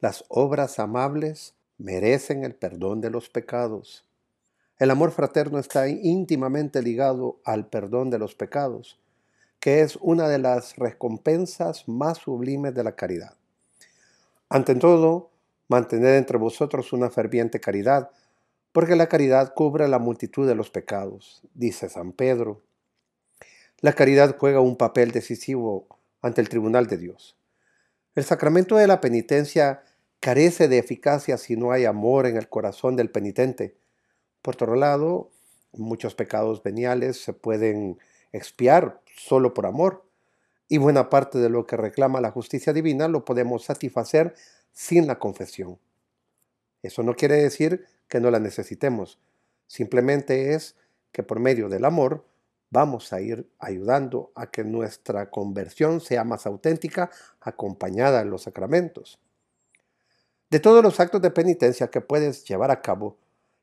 Las obras amables merecen el perdón de los pecados. El amor fraterno está íntimamente ligado al perdón de los pecados, que es una de las recompensas más sublimes de la caridad. Ante todo, mantened entre vosotros una ferviente caridad, porque la caridad cubre la multitud de los pecados, dice San Pedro. La caridad juega un papel decisivo ante el tribunal de Dios. El sacramento de la penitencia carece de eficacia si no hay amor en el corazón del penitente. Por otro lado, muchos pecados veniales se pueden expiar solo por amor, y buena parte de lo que reclama la justicia divina lo podemos satisfacer sin la confesión. Eso no quiere decir que no la necesitemos, simplemente es que por medio del amor vamos a ir ayudando a que nuestra conversión sea más auténtica acompañada en los sacramentos. De todos los actos de penitencia que puedes llevar a cabo,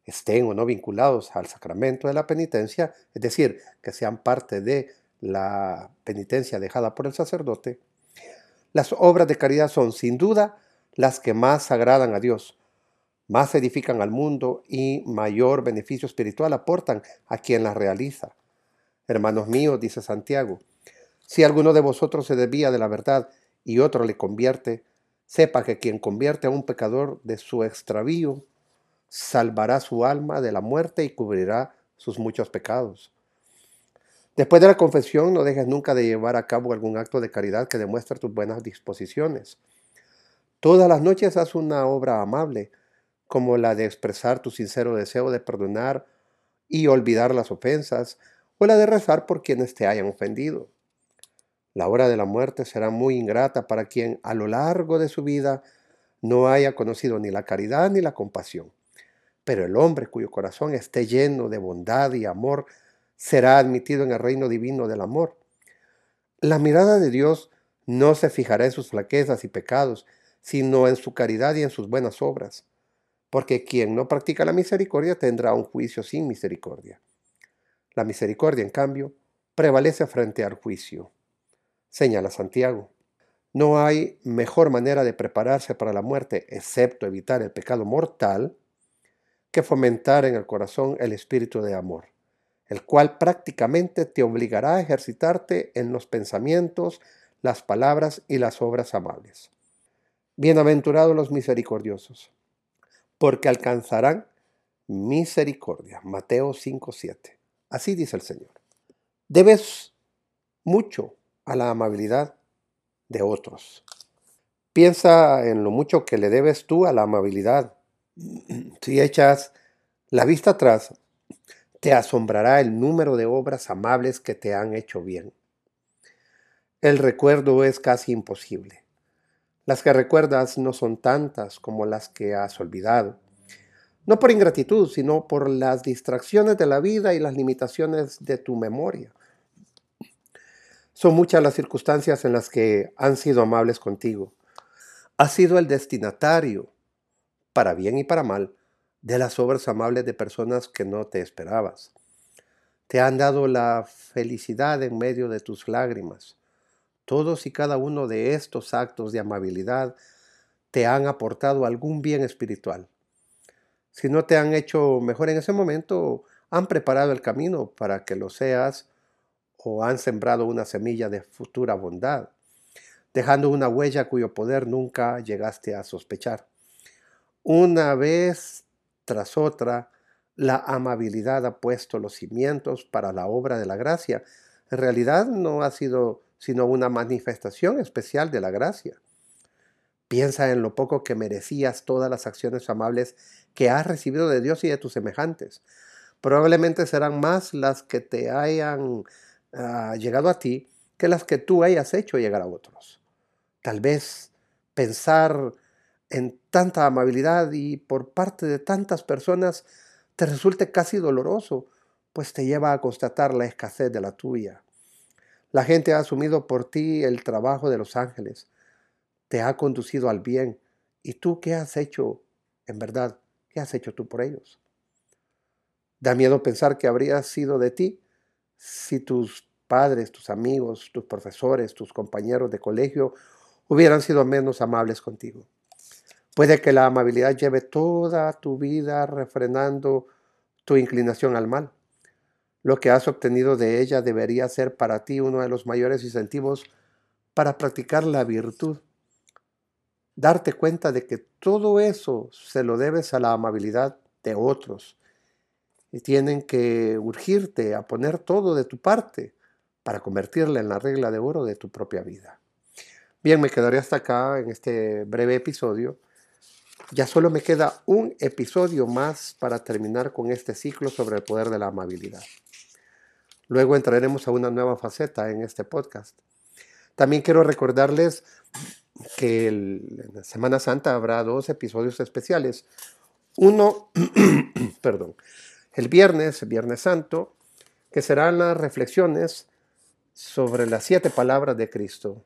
estén o no vinculados al sacramento de la penitencia, es decir, que sean parte de la penitencia dejada por el sacerdote, las obras de caridad son sin duda las que más agradan a Dios, más edifican al mundo y mayor beneficio espiritual aportan a quien las realiza. Hermanos míos, dice Santiago, si alguno de vosotros se desvía de la verdad y otro le convierte, sepa que quien convierte a un pecador de su extravío, salvará su alma de la muerte y cubrirá sus muchos pecados. Después de la confesión, no dejes nunca de llevar a cabo algún acto de caridad que demuestre tus buenas disposiciones. Todas las noches haz una obra amable, como la de expresar tu sincero deseo de perdonar y olvidar las ofensas, o la de rezar por quienes te hayan ofendido. La hora de la muerte será muy ingrata para quien a lo largo de su vida no haya conocido ni la caridad ni la compasión. Pero el hombre cuyo corazón esté lleno de bondad y amor será admitido en el reino divino del amor. La mirada de Dios no se fijará en sus flaquezas y pecados, sino en su caridad y en sus buenas obras, porque quien no practica la misericordia tendrá un juicio sin misericordia. La misericordia, en cambio, prevalece frente al juicio. Señala Santiago. No hay mejor manera de prepararse para la muerte, excepto evitar el pecado mortal, que fomentar en el corazón el espíritu de amor, el cual prácticamente te obligará a ejercitarte en los pensamientos, las palabras y las obras amables. Bienaventurados los misericordiosos, porque alcanzarán misericordia. Mateo 5:7. Así dice el Señor. Debes mucho a la amabilidad de otros. Piensa en lo mucho que le debes tú a la amabilidad. Si echas la vista atrás, te asombrará el número de obras amables que te han hecho bien. El recuerdo es casi imposible. Las que recuerdas no son tantas como las que has olvidado no por ingratitud, sino por las distracciones de la vida y las limitaciones de tu memoria. Son muchas las circunstancias en las que han sido amables contigo. Has sido el destinatario, para bien y para mal, de las obras amables de personas que no te esperabas. Te han dado la felicidad en medio de tus lágrimas. Todos y cada uno de estos actos de amabilidad te han aportado algún bien espiritual si no te han hecho mejor en ese momento, han preparado el camino para que lo seas o han sembrado una semilla de futura bondad, dejando una huella cuyo poder nunca llegaste a sospechar. Una vez tras otra, la amabilidad ha puesto los cimientos para la obra de la gracia. En realidad no ha sido sino una manifestación especial de la gracia. Piensa en lo poco que merecías todas las acciones amables que has recibido de Dios y de tus semejantes. Probablemente serán más las que te hayan ah, llegado a ti que las que tú hayas hecho llegar a otros. Tal vez pensar en tanta amabilidad y por parte de tantas personas te resulte casi doloroso, pues te lleva a constatar la escasez de la tuya. La gente ha asumido por ti el trabajo de los ángeles, te ha conducido al bien. ¿Y tú qué has hecho en verdad? ¿Qué has hecho tú por ellos? Da miedo pensar que habría sido de ti si tus padres, tus amigos, tus profesores, tus compañeros de colegio hubieran sido menos amables contigo. Puede que la amabilidad lleve toda tu vida refrenando tu inclinación al mal. Lo que has obtenido de ella debería ser para ti uno de los mayores incentivos para practicar la virtud. Darte cuenta de que todo eso se lo debes a la amabilidad de otros. Y tienen que urgirte a poner todo de tu parte para convertirla en la regla de oro de tu propia vida. Bien, me quedaré hasta acá en este breve episodio. Ya solo me queda un episodio más para terminar con este ciclo sobre el poder de la amabilidad. Luego entraremos a una nueva faceta en este podcast. También quiero recordarles que en la Semana Santa habrá dos episodios especiales. Uno, perdón, el viernes, Viernes Santo, que serán las reflexiones sobre las siete palabras de Cristo.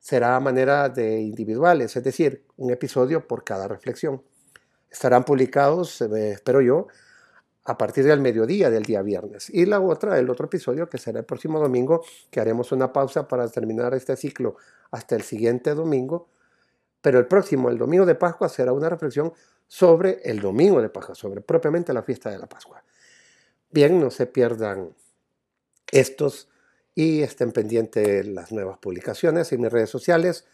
Será a manera de individuales, es decir, un episodio por cada reflexión. Estarán publicados, eh, espero yo, a partir del mediodía del día viernes. Y la otra, el otro episodio, que será el próximo domingo, que haremos una pausa para terminar este ciclo hasta el siguiente domingo. Pero el próximo, el domingo de Pascua, será una reflexión sobre el domingo de Pascua, sobre propiamente la fiesta de la Pascua. Bien, no se pierdan estos y estén pendientes las nuevas publicaciones en mis redes sociales,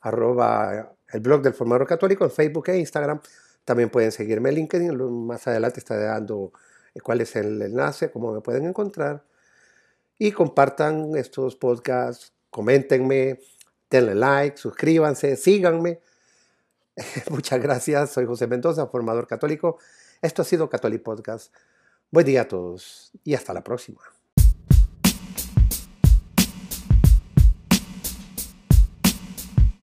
arroba el blog del formador católico en Facebook e Instagram también pueden seguirme en LinkedIn, más adelante estaré dando eh, cuál es el enlace, cómo me pueden encontrar. Y compartan estos podcasts, coméntenme, denle like, suscríbanse, síganme. Muchas gracias, soy José Mendoza, formador católico. Esto ha sido Catholic Podcast. Buen día a todos y hasta la próxima.